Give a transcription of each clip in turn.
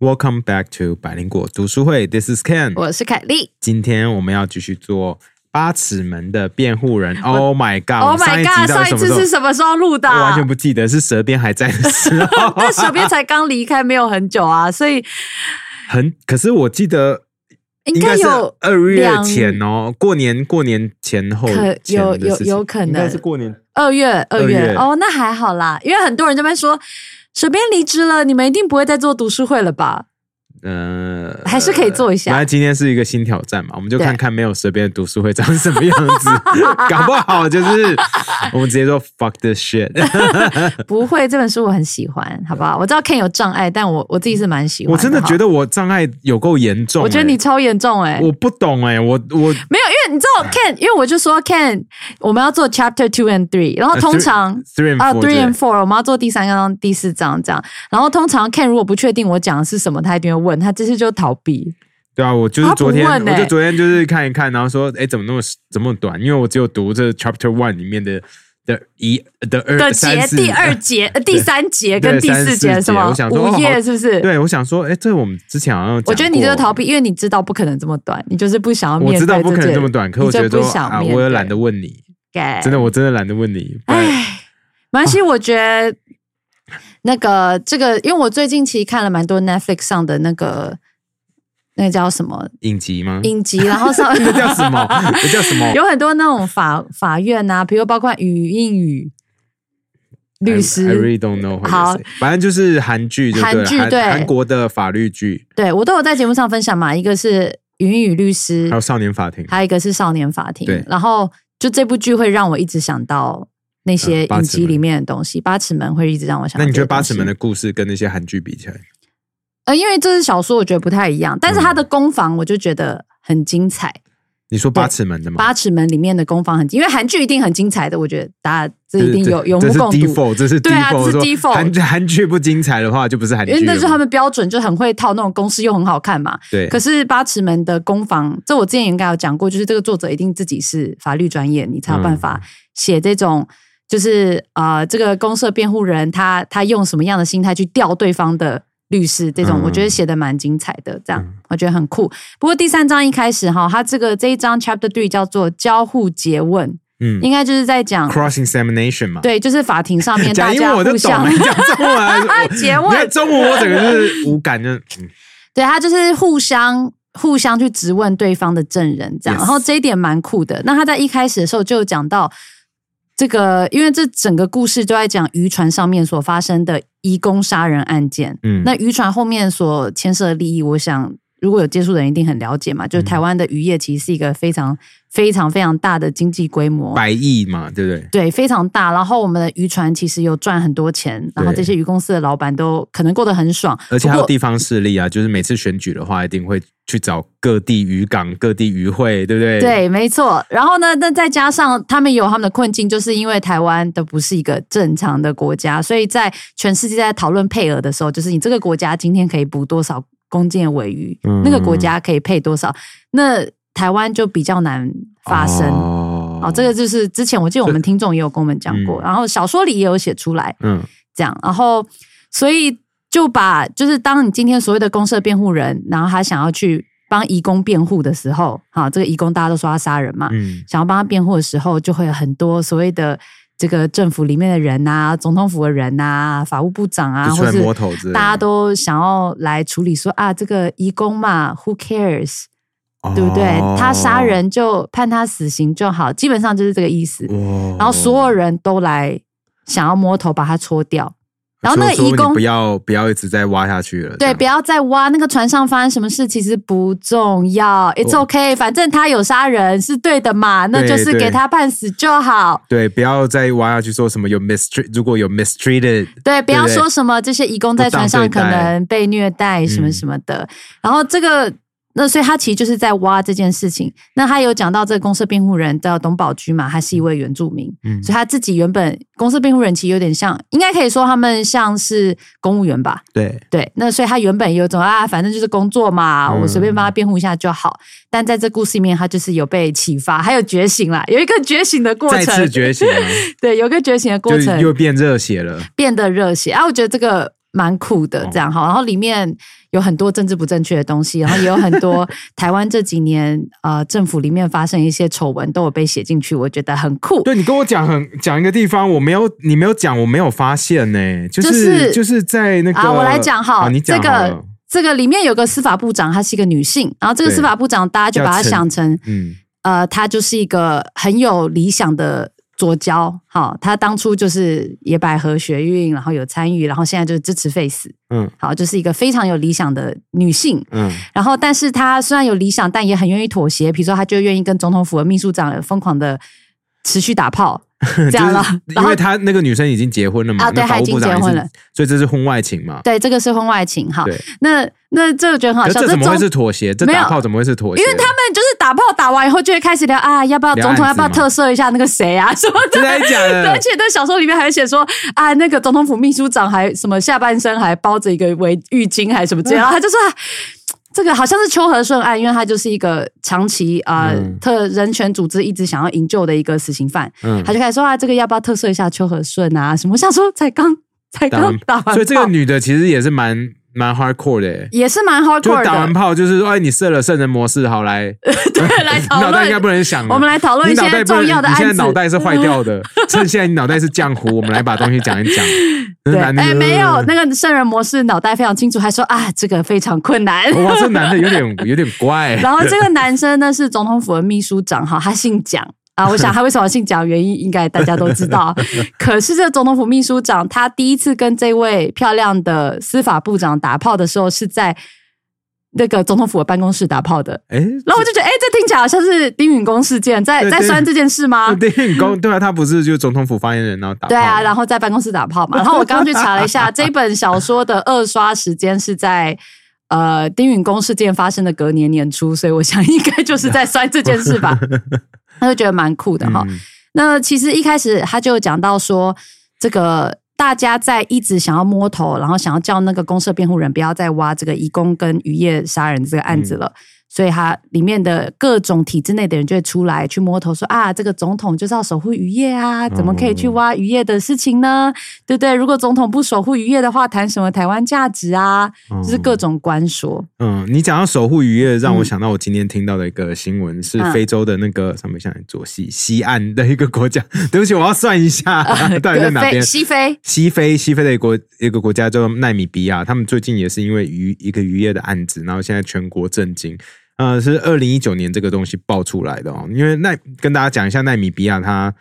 Welcome back to 百灵果读书会，This is Ken。我是凯莉。今天我们要继续做八尺门的辩护人。Oh my god！Oh my god！上一次是什么时候录的？我完全不记得，是蛇鞭还在的时候。但蛇鞭才刚离开没有很久啊，所以很可是我记得应该有二月前哦，过年过年前后可有有有可能应该是过年二月二二月月哦，那还好啦，因为很多人这边说蛇鞭离职了，你们一定不会再做读书会了吧？呃，还是可以做一下。本来今天是一个新挑战嘛，我们就看看没有蛇鞭的读书会长什么样子，搞不好就是我们直接说 fuck this shit。不会，这本书我很喜欢，好不好？我知道 Ken 有障碍，但我我自己是蛮喜欢我真的觉得，我障碍有够严重、我觉得欸。你超严重哎、我不懂哎、我我没有，因为你知道 Ken，因为我就说 Ken，我们要做 Chapter Two and Three，然后呃通常 three and 啊 four three and four，我们要做第三章、第四章这样。然后通常 Ken 如果不确定我讲的是什么，他一定会问，他这次就逃避。对啊，我就是昨天，我就昨天就是看一看，然后说，哎，怎么那么怎么短？因为我只有读这 Chapter One 里面的的一的二的节第二节、呃第三节跟第四节三四什么我想说哦五页是不是？对，我想说，哎，这我们之前好像我觉得你这个逃避，因为你知道不可能这么短，你就是不想要面对知道不可能这么短，可我就觉得啊，不想我也懒得问你，对真的，我真的懒得问你。不然唉，没关系，我觉得那个这个，因为我最近其实看了蛮多 Netflix 上的那个那个叫什么影集吗？影集，然后上 那叫什么？那叫什么？有很多那种法法院啊，比如包括语英语律 I, I 师，really don't know. 好，反正就是韩剧韩剧对韩国的法律剧，对我都有在节目上分享嘛。一个是语英语律师还有，少年法庭。还有一个是少年法庭对。然后就这部剧会让我一直想到那些影集里面的东西，八尺门会一直让我想到那你觉。得八尺门的故事跟那些韩剧比起来？呃，因为这是小说，我觉得不太一样，但是它嗯的攻防我就觉得很精彩。你说八尺门的吗？八尺门里面的攻防很精，因为韩剧一定很精彩的，我觉得大家这一定有有目共睹。default，这是对啊是 default 韩韩剧不精彩的话，就不是韩剧。因为那就是他们标准，就很会套那种公式，又很好看嘛。对，可是八尺门的攻防，这我之前应该有讲过，就是这个作者一定自己是法律专业，你才有办法写这种，就是呃，这个公社辩护人他他用什么样的心态去调对方的律师，这种嗯我觉得写的蛮精彩的，这样、嗯我觉得很酷。不过第三章一开始哈，他这个这一章 Chapter Three 叫做交互诘问，嗯应该就是在讲。cross examination 嘛。对，就是法庭上面 大家互相讲中文 诘问中文我整个就是无感，就嗯对他就是互相互相去质问对方的证人，这样然后这一点蛮酷的。那他在一开始的时候就有讲到这个，因为这整个故事都在讲渔船上面所发生的移工杀人案件。嗯那渔船后面所牵涉的利益，我想如果有接触的人一定很了解嘛，嗯就是台湾的渔业其实是一个非常非常非常大的经济规模，百亿嘛，对不对？对，非常大。然后我们的渔船其实有赚很多钱，然后对这些渔公司的老板都可能过得很爽，而且还有地方势力啊，就是每次选举的话，一定会去找各地渔港、各地渔会，对不对？，对，没错。然后呢，那再加上他们有他们的困境，就是因为台湾的不是一个正常的国家，所以在全世界在讨论配额的时候，就是你这个国家今天可以捕多少公斤的尾鱼，嗯那个国家可以配多少，那台湾就比较难发生。哦哦，这个就是之前我记得我们听众也有跟我们讲过，嗯然后小说里也有写出来，嗯这样，然后所以就把就是当你今天所谓的公社辩护人，然后他想要去帮移工辩护的时候，好，这个移工大家都说他杀人嘛，嗯想要帮他辩护的时候，就会有很多所谓的这个政府里面的人呐、总统府的人呐、法务部长啊，或是大家都想要来处理说啊，这个移工嘛，Who cares？对不对？哦他杀人就判他死刑就好，基本上就是这个意思。哇然后所有人都来想要摸头把他戳掉，然后那个说说你移工不要不要一直在挖下去了，对，不要再挖那个船上发生什么事，其实不重要，It's 哦。OK，反正他有杀人是对的嘛，那就是给他判死就好。对，不要再挖下去说什么有 mistreat，如果有 mistreated，对，不要说什么这些移工在船上可能被虐待什么嗯。什么的。然后这个，那所以他其实就是在挖这件事情。那他有讲到这个公社辩护人叫董宝驹嘛，他是一位原住民，嗯所以他自己原本公社辩护人其实有点像，应该可以说他们像是公务员吧。对，对，那所以他原本有一种啊，反正就是工作嘛，嗯我随便帮他辩护一下就好。但在这故事里面，他就是有被启发，还有觉醒啦，有一个觉醒的过程，再次觉醒，对，有一个觉醒的过程，又变热血了。变得热血啊！我觉得这个蛮酷的这样哈。然后里面有很多政治不正确的东西，然后也有很多台湾这几年呃政府里面发生一些丑闻都有被写进去，我觉得很酷。对你跟我讲很讲一个地方，我没有你没有讲，我没有发现呢、就就是是就是在那个啊，我来讲哈，啊你讲这个这个里面有个司法部长，她是一个女性，然后这个司法部长大家就把她想成嗯呃，她就是一个很有理想的左交，好，她当初就是野百合学运，然后有参与，然后现在就是支持 Face，嗯好，就是一个非常有理想的女性。嗯然后，但是她虽然有理想，但也很愿意妥协。比如说，她就愿意跟总统府的秘书长疯狂的持续打炮，这样了。因为他那个女生已经结婚了嘛，啊对已经结婚了，所以这是婚外情嘛。对，这个是婚外情哈。那那这个觉得很好笑，这怎么会是妥协？这打炮怎么会是妥协？因为他们就是打炮打完以后，就会开始聊啊，要不要聊总统要不要特赦一下那个谁啊 什么的。真的假的 而且在小说里面还写说啊，那个总统府秘书长还什么下半身还包着一个围浴巾还是什么之类，然后他就说。啊这个好像是秋和顺案，因为他就是一个长期啊、呃嗯特人权组织一直想要营救的一个死刑犯，嗯他就开始说啊，这个要不要特赦一下秋和顺啊？什么？我想说才刚才刚打完，所以这个女的其实也是蛮蛮 hardcore 的耶，也是蛮 hardcore 的打完。炮就是说，哎，你设了圣人模式，好来，对，来你讨脑袋应该。不能想了。我们来讨论一些重要的你现在脑袋是坏掉的，趁现在你脑袋是浆糊，我们来把东西讲一讲。对，哎，没有，那个圣人模式脑袋非常清楚，还说啊，这个非常困难。哇，这男的有点有点怪。然后这个男生呢是总统府的秘书长哈，他姓蒋啊。我想他为什么姓蒋，原因应该大家都知道。可是这总统府秘书长，他第一次跟这位漂亮的司法部长打炮的时候，是在那个总统府的办公室打炮的。哎，然后我就觉得，哎，这听起来好像是丁允恭事件，在在酸这件事吗？丁允恭，对啊，他不是就是总统府发言人，然后打炮对啊，然后在办公室打炮嘛。然后我刚刚去查了一下，这本小说的二刷时间是在呃丁允恭事件发生的隔年年初，所以我想应该就是在酸这件事吧。他就觉得蛮酷的哈。嗯那其实一开始他就讲到说，这个大家在一直想要摸头，然后想要叫那个公社辩护人不要再挖这个移工跟渔业杀人这个案子了。所以他里面的各种体制内的人就会出来去摸头说啊，这个总统就是要守护渔业啊，怎么可以去挖渔业的事情呢？对不对？如果总统不守护渔业的话，谈什么台湾价值啊？就是各种官说。嗯，你讲到守护渔业，让我嗯想到我今天听到的一个新闻，是嗯非洲的那个上面像左西西岸的一个国家。对不起，我要算一下 到底在哪边非。西非，西非西非的一个国一个国家叫做奈米比亚，他们最近也是因为渔一个渔业的案子，然后现在全国震惊。呃，是二零一九年这个东西爆出来的哦。因为奈跟大家讲一下奈米比亚它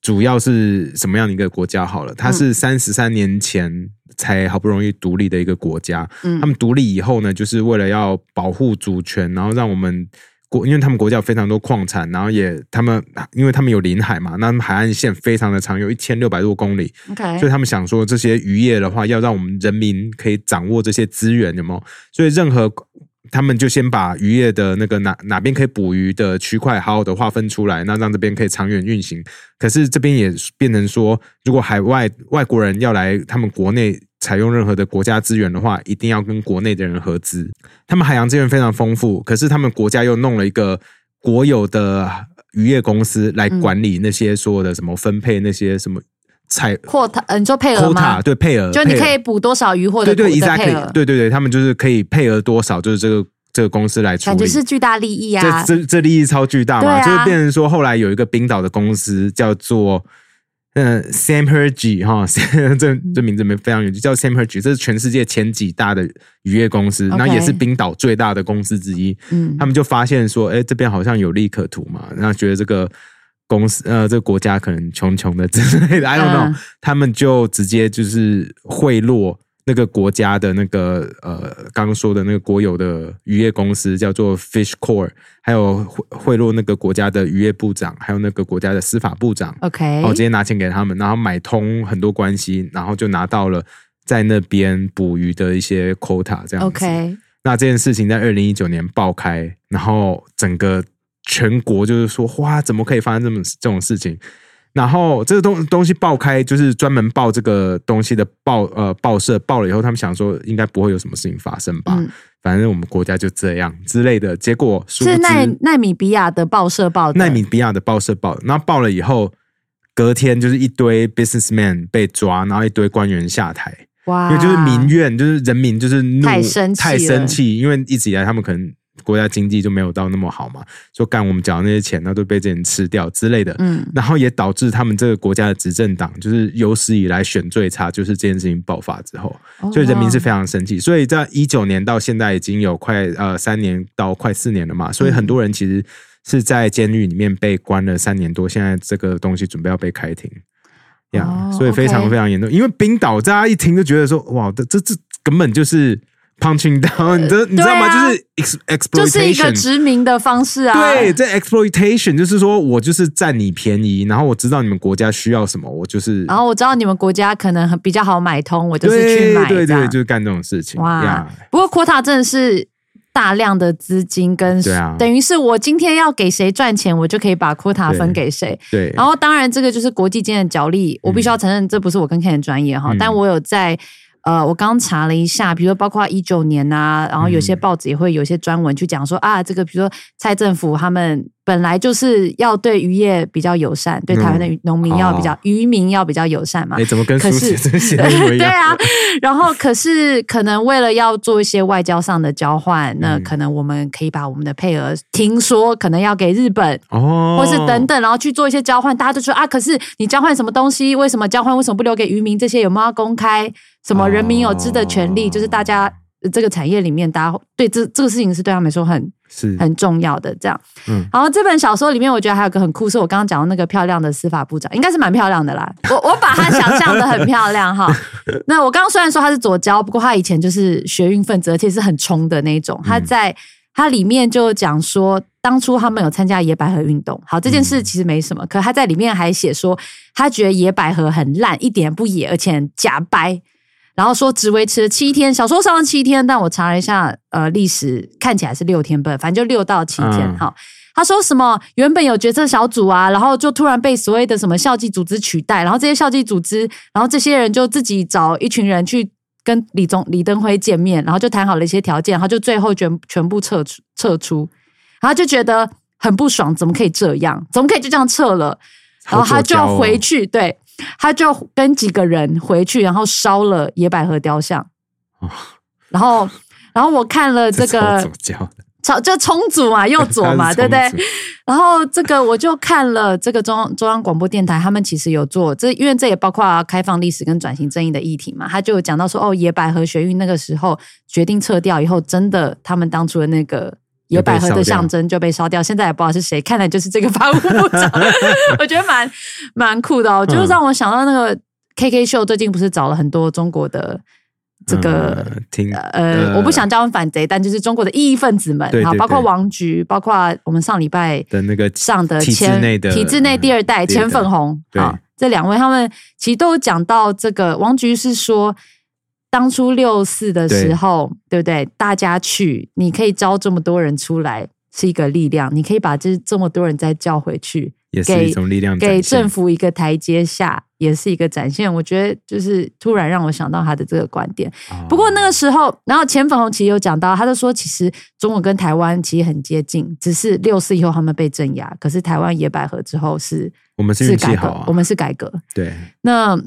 主要是什么样的一个国家好了，它是三十三年前才好不容易独立的一个国家。嗯他们独立以后呢，就是为了要保护主权，然后让我们国，因为他们国家有非常多矿产，然后也他们因为他们有临海嘛，那他们海岸线非常的长，有一千六百多公里，OK，所以他们想说，这些渔业的话，要让我们人民可以掌握这些资源，有没有？所以任何他们就先把渔业的那个哪哪边可以捕鱼的区块好好的划分出来，那让这边可以长远运行。可是这边也变成说，如果海外外国人要来他们国内采用任何的国家资源的话，一定要跟国内的人合资。他们海洋资源非常丰富，可是他们国家又弄了一个国有的渔业公司来管理那些所有的什么分配那些什么采扩他，呃你说配额吗对配额，就你可以补多少鱼或者对对的配 exactly，对对对，他们就是可以配额多少，就是这个这个公司来处理感觉。是巨大利益啊。这这这利益超巨大嘛，啊就是变成说后来有一个冰岛的公司叫做。嗯，Sam Hergy 哈，这这名字没非常有趣，叫 Sam Hergy，这是全世界前几大的渔业公司然后也是冰岛最大的公司之一。嗯他们就发现说，哎，这边好像有利可图嘛，然后觉得这个公司呃，这个国家可能穷穷的之类的，I don't know，、嗯。他们就直接就是贿赂那个国家的那个呃，刚刚说的那个国有的渔业公司叫做 Fish Core，还有贿贿赂那个国家的渔业部长，还有那个国家的司法部长，OK，哦，直接拿钱给他们，然后买通很多关系，然后就拿到了在那边捕鱼的一些 quota 这样子。OK，那这件事情在二零一九年爆开，然后整个全国就是说，哇，怎么可以发生这么这种事情？然后这个东东西爆开，就是专门报这个东西的报呃报社报了以后，他们想说应该不会有什么事情发生吧，嗯反正我们国家就这样之类的。结果是奈奈米比亚的报社报的。奈米比亚的报社报，然后报了以后，隔天就是一堆 businessman 被抓，然后一堆官员下台。哇，因为就是民怨，就是人民就是怒太生气太生气，因为一直以来他们可能国家经济就没有到那么好嘛，说干我们缴的那些钱，那都被这人吃掉之类的，嗯然后也导致他们这个国家的执政党就是有史以来选最差，就是这件事情爆发之后，哦所以人民是非常生气。所以在一九年到现在已经有快呃三年到快四年了嘛，所以很多人其实是在监狱里面被关了三年多，现在这个东西准备要被开庭。呀哦所以非常非常严重。因为冰岛，大家一听就觉得说，哇，这这这根本就是 punching down，你知你知道吗？啊就是 ex 就是一个 exploitation。殖民的方式啊。对，这 exploitation 就是说我就是占你便宜，然后我知道你们国家需要什么，我就是然后我知道你们国家可能很比较好买通，我就是去对买对对对，就是干这种事情。哇呀，不过 quota 真的是大量的资金跟，对啊等于是我今天要给谁赚钱，我就可以把 quota 分给谁。对，然后当然这个就是国际间的角力，我必须要承认这不是我跟 Ken 的专业哈，嗯但我有在。呃，我刚查了一下，比如说包括一九年呐、然后有些嗯报纸也会有一些专文去讲说、啊，这个比如说蔡政府他们本来就是要对渔业比较友善，对台湾的渔农民要比较、哦渔民要比较友善嘛。哎，怎么跟可是书写这 对？啊，然后可是可能为了要做一些外交上的交换，那嗯可能我们可以把我们的配额，听说可能要给日本。哦，或是等等，然后去做一些交换，大家就说啊，可是你交换什么东西？为什么交换？为什么不留给渔民？这些有没有要公开？什么人民有知的权利？哦就是大家呃这个产业里面，大家对这这个事情是对他们来说很是很重要的。这样，嗯然后这本小说里面，我觉得还有个很酷，是我刚刚讲的那个漂亮的司法部长，应该是蛮漂亮的啦。我我把她想象的很漂亮哈。那我刚刚虽然说她是左交，不过她以前就是学运分子，而且是很冲的那一种。她在她里面就讲说，当初他们有参加野百合运动。好，这件事其实没什么，可她在里面还写说，他觉得野百合很烂，一点不野，而且假掰。然后说只维持了七天，小说上了七天，但我查了一下，呃，历史看起来是六天半，反正就六到七天。嗯，他说什么原本有决策小组啊，然后就突然被所谓的什么校际组织取代，然后这些校际组织，然后这些人就自己找一群人去跟李宗李登辉见面，然后就谈好了一些条件，然后就最后全全部撤出撤出，然后就觉得很不爽，怎么可以这样？怎么可以就这样撤了？然后他就好左交哦回去，对，他就跟几个人回去，然后烧了野百合雕像，哦然后，然后我看了这超个左交的，超就冲组嘛，右左嘛，对不对？然后这个我就看了这个中中央广播电台，他们其实有做这，因为这也包括开放历史跟转型正义的议题嘛，他就有讲到说，哦，野百合学运那个时候决定撤掉以后，真的他们当初的那个。野百合的象征就被烧掉，现在也不知道是谁，看来就是这个法务部长，我觉得蛮蛮酷的哦，就是让我想到那个 KK 秀最近不是找了很多中国的这个呃听呃，我不想叫他们反贼，但就是中国的异议分子们，好，包括王菊，包括我们上礼拜的那个上的体制前内的体制内第二代嗯第二代。钱粉红对。啊，这两位他们其实都有讲到这个。王菊是说，当初六四的时候，对不对？大家去，你可以招这么多人出来，是一个力量，你可以把这这么多人再叫回去，也是给一种力量给政府一个台阶下，也是一个展现。我觉得就是突然让我想到他的这个观点。不过那个时候，然后钱粉红其实有讲到，他就说，其实中国跟台湾其实很接近，只是六四以后他们被镇压，可是台湾野百合之后是我们是是改革，我们是改革。对那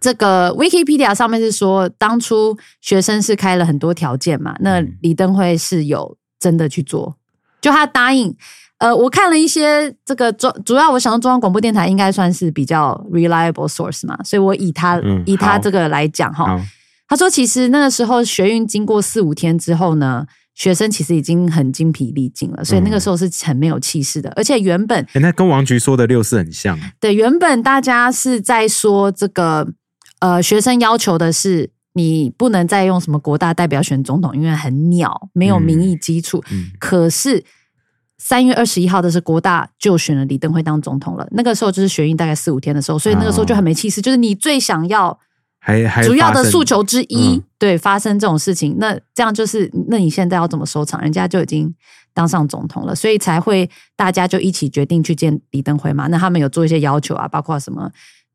这个 Wikipedia 上面是说，当初学生是开了很多条件嘛，那嗯李登辉是有真的去做，就他答应。呃，我看了一些这个中，主要我想到中央广播电台应该算是比较 reliable source 嘛，所以我以他、嗯以他这个来讲哈，他说，其实那个时候学运经过四五天之后呢，学生其实已经很精疲力尽了，所以那个时候是很没有气势的。而且原本哎，那跟王菊说的六四很像，对原本大家是在说这个呃，学生要求的是你不能再用什么国大代表选总统，因为很鸟，没有民意基础。嗯可是三月二十一号的是国大就选了李登辉当总统了，那个时候就是学运大概四五天的时候，所以那个时候就很没气势，就是你最想要。还还主要的诉求之一，嗯对发生这种事情，那这样就是，那你现在要怎么收场？人家就已经当上总统了，所以才会大家就一起决定去见李登辉嘛。那他们有做一些要求啊，包括什么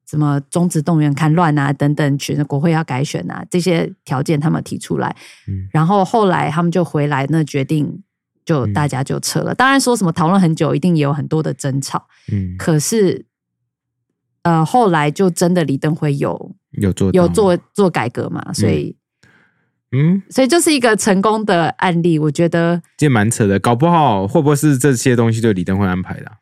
什么终止动员戡乱啊等等，选国会要改选啊这些条件，他们提出来。嗯然后后来他们就回来，那决定就嗯大家就撤了。当然说什么讨论很久，一定也有很多的争吵。嗯可是，呃，后来就真的李登辉有有做有做做改革嘛，所以、嗯，所以就是一个成功的案例，我觉得这蛮扯的，搞不好会不会是这些东西就李登辉安排的啊、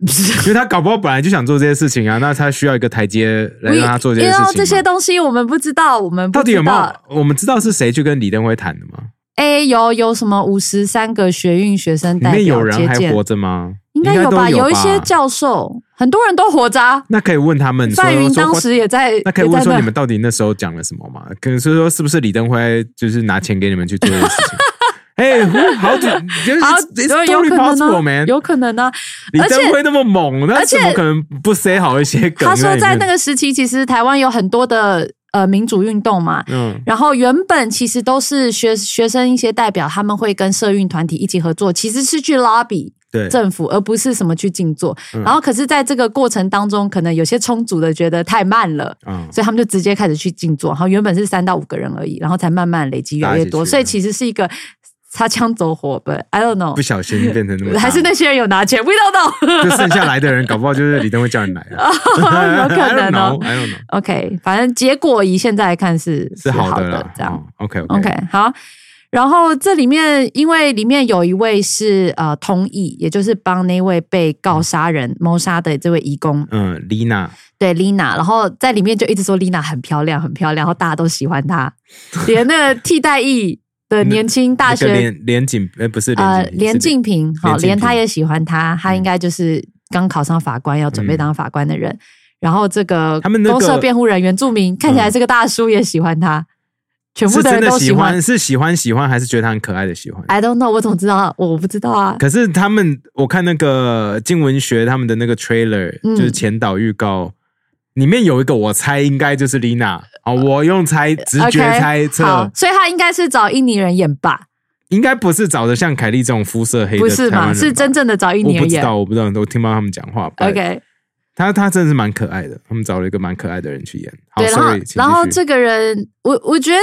因为他搞不好本来就想做这些事情啊，那他需要一个台阶来让他做这些事情这些东西我们不知道，我们不到底有没有？我们知道是谁去跟李登辉谈的吗？哎，有有什么五十三个学运学生里代表面有人还活？着吗？应该有吧？都有一些教授，很多人都活着啊。那可以问他们说范云说当时也在，那可以问说你们到底那时候讲了什么吗？可能是说是不是李登辉就是拿钱给你们去做这些事情？哎，好久好有可能呢。有可能呢。李登辉那么猛，那怎么可能不塞好一些梗？他说在那个，个时期，其实台湾有很多的呃民主运动嘛，嗯然后原本其实都是学学生一些代表，他们会跟社运团体一起合作，其实是去 lobby 对，政府，而不是什么去静坐。嗯然后可是在这个过程当中，可能有些充足的觉得太慢了。嗯，所以他们就直接开始去静坐，然后原本是三到五个人而已，然后才慢慢累积越来越多，所以其实是一一个擦枪走火吧，I don't know，不小心变成那么大，还是那些人有拿钱，We don't know。就剩下来的人，搞不好就是李登辉叫你来的，有可能哦 I don't know, know，OK，反正结果以现在来看是是好好的啦，这样。哦 OK OK，好。然后这里面，因为里面有一位是呃通译，也就是帮那位被告杀人谋杀的这位义工，嗯，丽娜，对 Lina，然后在里面就一直说 Lina 很漂亮，很漂亮，然后大家都喜欢她，连那个替代役的年轻大学连连锦，呃，不是呃连连静平，好，连他也喜欢他，他应该就是刚考上法官，要准备当法官的人。然后这个他们那个公社辩护人原住民看起来这个大叔，也喜欢他，全部是真的的人都喜喜欢，是喜欢喜欢，还是觉得他很可爱的喜欢？I don't know，我怎么知道？我不知道啊。可是他们，我看那个金文学他们的那个 trailer，、嗯就是前导预告，里面有一个我猜应该就是丽娜哦，我用猜直觉猜测，所以他应该是找印尼人演吧？应该不是找的像凯莉这种肤色黑的不是吧是真正的找印尼人演。我不知道，我不知道，我听不到他们讲话。OK，他他真的是蛮可爱的，他们找了一个蛮可爱的人去演。好对，然后然后这个人，我我觉得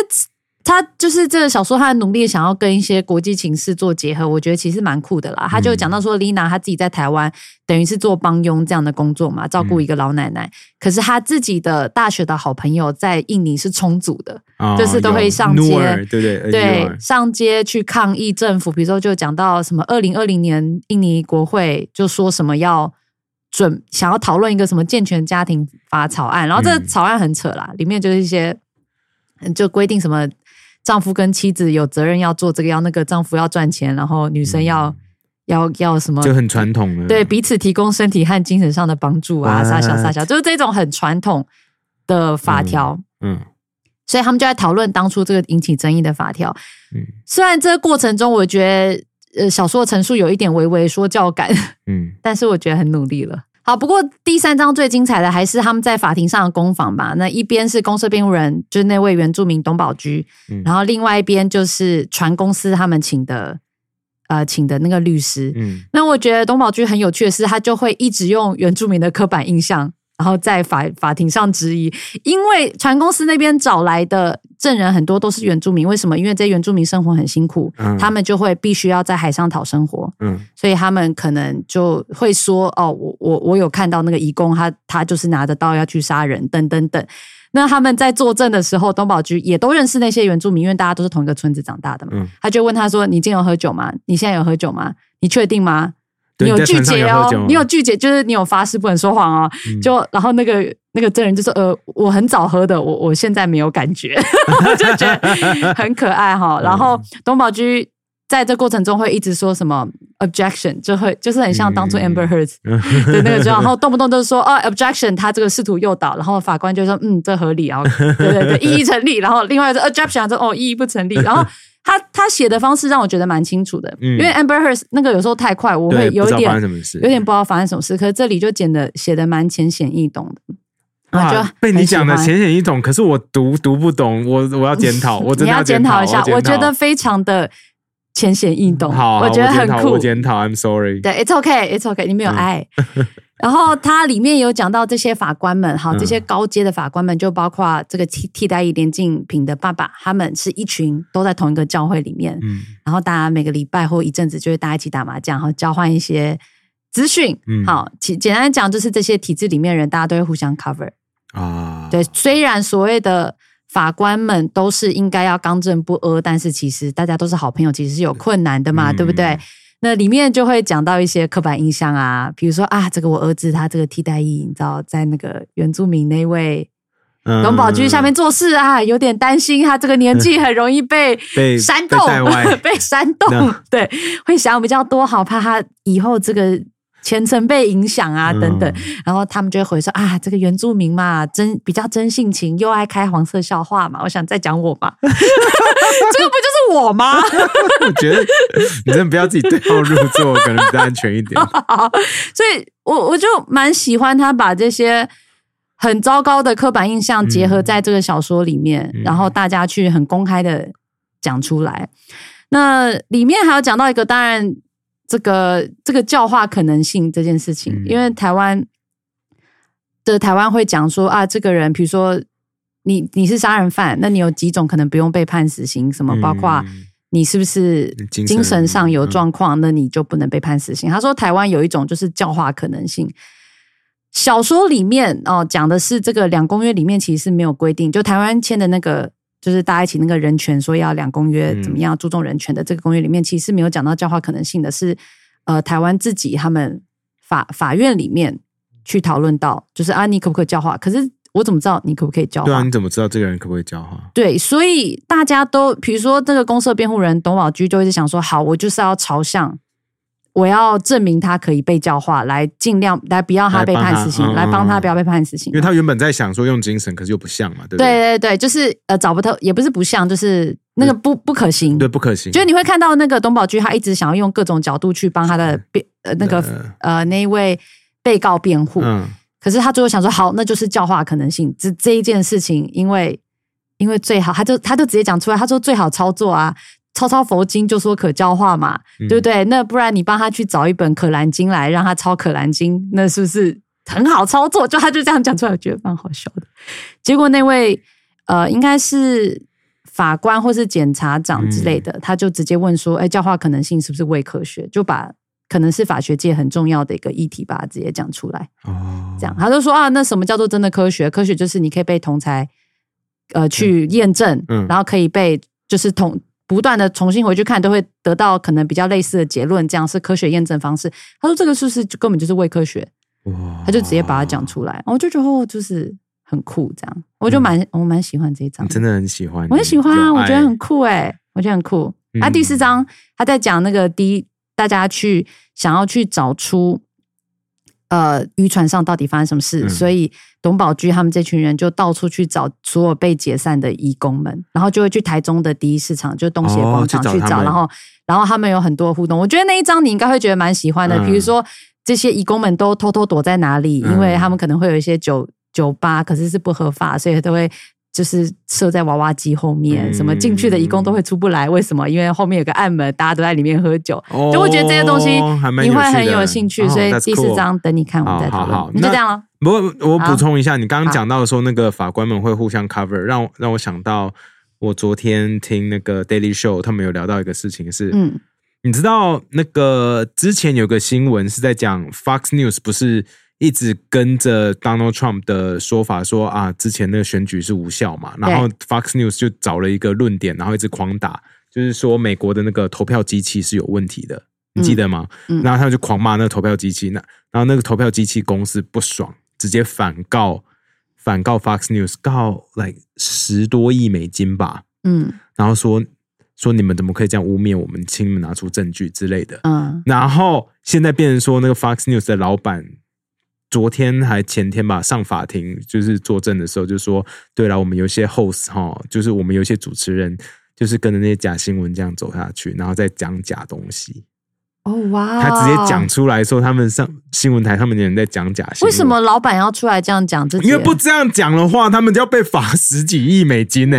他就是这个小说，他的努力想要跟一些国际情势做结合，我觉得其实蛮酷的啦。他就讲到说，Lina 她自己在台湾等于是做帮佣这样的工作嘛，照顾一个老奶奶。可是他自己的大学的好朋友在印尼是充足的，哦就是都会有上街对对？呃对上街去抗议政府，比如说就讲到什么二零二零年印尼国会就说什么要准想要讨论一个什么健全家庭法草案，然后这个嗯草案很扯啦，里面就是一些嗯就规定什么丈夫跟妻子有责任要做这个要那个，丈夫要赚钱，然后女生要、要要什么就很传统的。对彼此提供身体和精神上的帮助啊，哇撒小撒小，就是这种很传统的法条。嗯所以他们就在讨论当初这个引起争议的法条。嗯虽然这个过程中，我觉得呃小说的陈述有一点微微说教感，嗯 但是我觉得很努力了。好，不过第三章最精彩的还是他们在法庭上的攻防吧。那一边是公社辩护人，就是那位原住民董宝驹，嗯然后另外一边就是船公司他们请的呃请的那个律师。嗯那我觉得董宝驹很有趣的是，他就会一直用原住民的刻板印象，然后在法法庭上质疑，因为船公司那边找来的证人很多都是原住民，为什么？因为这些原住民生活很辛苦，嗯他们就会必须要在海上讨生活，嗯所以他们可能就会说：“哦，我我我有看到那个义工，他他就是拿着刀要去杀人，等等等。”那他们在作证的时候，东宝居也都认识那些原住民，因为大家都是同一个村子长大的嘛。嗯他就问他说：“你今天有喝酒吗？你现在有喝酒吗？你确定吗？对你有拒绝哦你有拒绝，就是你有发誓不能说谎哦。嗯就然后那个那个证人就说：“呃，我很早喝的，我我现在没有感觉。”我就觉得很可爱哈。然后嗯东宝居在这过程中会一直说什么 objection，就会就是很像当初嗯 Amber Heard 的那个状况，然后动不动就是说哦 objection，他这个试图诱导，然后法官就说嗯这合理，然后对对对 异议成立，然后另外一个 objection 说哦异议不成立，然后。他他写的方式让我觉得蛮清楚的，嗯因为 Amber Heard 那个有时候太快，我会有一点发生什么事，有点不知道发生什么事，可是这里就剪的写的蛮浅显易懂的，然后就，被你讲的浅显易懂，可是我读读不懂，我我要检讨，我真你要的检检讨一下，我觉得非常的浅显易懂，好，好我觉得很酷我。检讨，I'm sorry。对，It's okay, It's okay，你没有嗯爱。然后它里面有讲到这些法官们，哈，嗯这些高阶的法官们，就包括这个替替代役连静平的爸爸，他们是一群都在同一个教会里面，嗯然后大家每个礼拜或一阵子就会大家一起打麻将，然后交换一些资讯。嗯好，简简单讲，就是这些体制里面的人，大家都会互相 cover。啊，对，虽然所谓的法官们都是应该要刚正不阿，但是其实大家都是好朋友，其实是有困难的嘛，嗯对不对？那里面就会讲到一些刻板印象啊，比如说啊，这个我儿子他这个替代役，你知道，在那个原住民那位嗯。龙宝居下面做事啊，有点担心他这个年纪很容易被被煽动 被煽动，对，会想比较多，好怕他以后这个前程被影响啊，等等。嗯然后他们就会回说啊，这个原住民嘛，真比较真性情，又爱开黄色笑话嘛。我想再讲我嘛，这个不就是我吗？我觉得你真的不要自己对号入座，可能比较安全一点。所以我我就蛮喜欢他把这些很糟糕的刻板印象结合在这个小说里面，嗯然后大家去很公开的讲出来。那里面还有讲到一个，当然这个这个教化可能性这件事情，嗯因为台湾的台湾会讲说啊，这个人比如说你你是杀人犯，那你有几种可能不用被判死刑，什么包括。嗯你是不是精神上有嗯状况？那你就不能被判死刑。他说台湾有一种就是教化可能性。小说里面哦讲的是这个两公约里面其实是没有规定，就台湾签的那个就是大家一起那个人权说要两公约嗯怎么样注重人权的这个公约里面，其实是没有讲到教化可能性的是，呃台湾自己他们法法院里面去讨论到，就是啊你可不可以教化？可是我怎么知道你可不可以教化？对啊，你怎么知道这个人可不可以教化？对，所以大家都，比如说这个公社辩护人董宝驹就一直想说，好，我就是要朝向，我要证明他可以被教化，来尽量来不要他被判死刑，来帮他不要被判死刑因为。他原本在想说用精神，可是又不像嘛，对不对？对对对，就是呃找不透，也不是不像，就是那个不不可行。对，不可行。就是你会看到那个董宝驹，他一直想要用各种角度去帮他的辩呃那个呃呃那一位被告辩护，嗯，可是他最后想说，好，那就是教化可能性。这这一件事情，因为因为最好，他就他就直接讲出来，他说最好操作啊，抄抄佛经就说可教化嘛，嗯对不对？那不然你帮他去找一本《可兰经》来，让他抄《可兰经》，那是不是很好操作？就他就这样讲出来，我觉得蛮好笑的。结果那位呃，应该是法官或是检察长之类的，嗯他就直接问说：“哎，教化可能性是不是伪科学？”就把可能是法学界很重要的一个议题，把它直接讲出来。哦，这样，他就说啊，那什么叫做真的科学？科学就是你可以被同才呃去验证，嗯然后可以被就是同不断的重新回去看，都会得到可能比较类似的结论，这样是科学验证方式。他说这个是不是就根本就是伪科学？哇他就直接把它讲出来，我就觉得哦，就是很酷，这样我就蛮、我蛮喜欢这一章的，你真的很喜欢，我很喜欢啊，我觉得很酷哎、我觉得很酷。嗯啊，第四章他在讲那个第一，大家去想要去找出呃渔船上到底发生什么事，嗯。所以董宝驹他们这群人就到处去找所有被解散的义工们，然后就会去台中的第一市场，就东协广场去找，哦去找然后然后他们有很多互动，我觉得那一张你应该会觉得蛮喜欢的，嗯。比如说这些义工们都偷偷躲在哪里，因为嗯他们可能会有一些酒酒吧，可是是不合法，所以都会。就是设在娃娃机后面，嗯什么进去的义工都会出不来，为什么？因为后面有个暗门，大家都在里面喝酒。哦就会觉得这些东西你会很有兴趣，哦所以第四章等你看我们再讨好好好论。那就这样了。不过我补充一下，你刚刚讲到说那个法官们会互相 cover，让让我想到我昨天听那个 Daily Show，他们有聊到一个事情是，嗯你知道那个之前有个新闻是在讲 Fox News 不是一直跟着 Donald Trump 的说法说啊，之前那个选举是无效嘛，然后 Fox News 就找了一个论点，然后一直狂打，就是说美国的那个投票机器是有问题的，你记得吗？嗯。然后他们就狂骂那个投票机器，那然后那个投票机器公司不爽，直接反告反告 Fox News，告 like 十多亿美金吧，嗯。然后说说你们怎么可以这样污蔑我们，请你们拿出证据之类的。嗯。然后现在变成说，那个 Fox News 的老板昨天还前天吧上法庭，就是作证的时候就说，对了，我们有些 host 哈，就是我们有些主持人，就是跟着那些假新闻这样走下去，然后再讲假东西。哦哇，他直接讲。出来说，他们上新闻台他们的人在讲假新闻。为什么？老板要出来这样讲自己？因为不这样讲的话，他们就要被罚十几亿美金呢、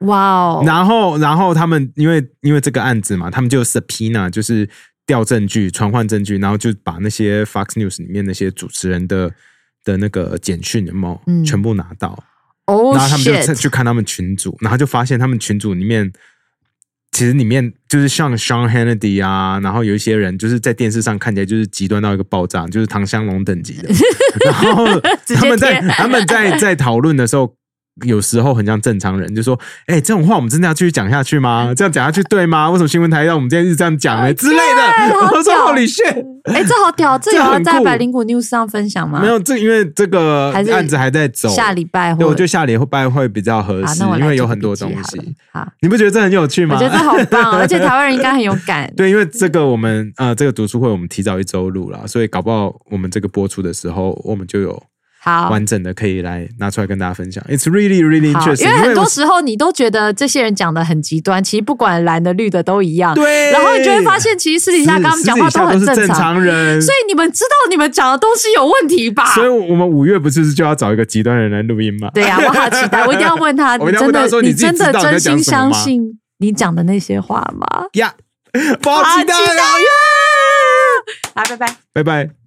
哇哦，然后，然后他们因为因为这个案子嘛，他们就 subpoena 就是调证据、传唤证据，然后就把那些 Fox News 里面那些主持人的的那个简讯有没有、嗯全部拿到，哦然后他们就去看他们群组，然后就发现他们群组里面其实里面就是像 Sean Hannity 啊，然后有一些人就是在电视上看起来就是极端到一个爆炸，就是唐香龙等级的。然后他们在他们在在讨论的时候。有时候很像正常人，就说：“哎、这种话我们真的要继续讲下去吗？这样讲下去对吗？为什么新闻台让我们今天一直这样讲呢？之类的。”好我说：“屌 holy shit！” 哎，这好屌，这有要这很酷在百灵谷 news 上分享吗？没有这，因为这个案子还在走，下礼拜或对，我觉得下礼拜会比较合好，适因为有很多东西。好，你不觉得这很有趣吗？我觉得这好棒哦，而且台湾人应该很有感。对，因为这个我们呃，这个读书会我们提早一周录了，所以搞不好我们这个播出的时候，我们就有好，完整的可以来拿出来跟大家分享。It's really really 好，interesting，因为很多时候你都觉得这些人讲的很极端，其实不管蓝的绿的都一样。对，然后你就会发现，其实私底下跟他们讲话私底下很正常人，所以你们知道你们讲的东西有问题吧？所以我们五月不是就要找一个极端的人来录音吗？对呀、我好期待，我一定要问他，你真的你真的真心相信你讲的那些话吗？呀，不好期待好期待啊！好，拜拜。拜拜。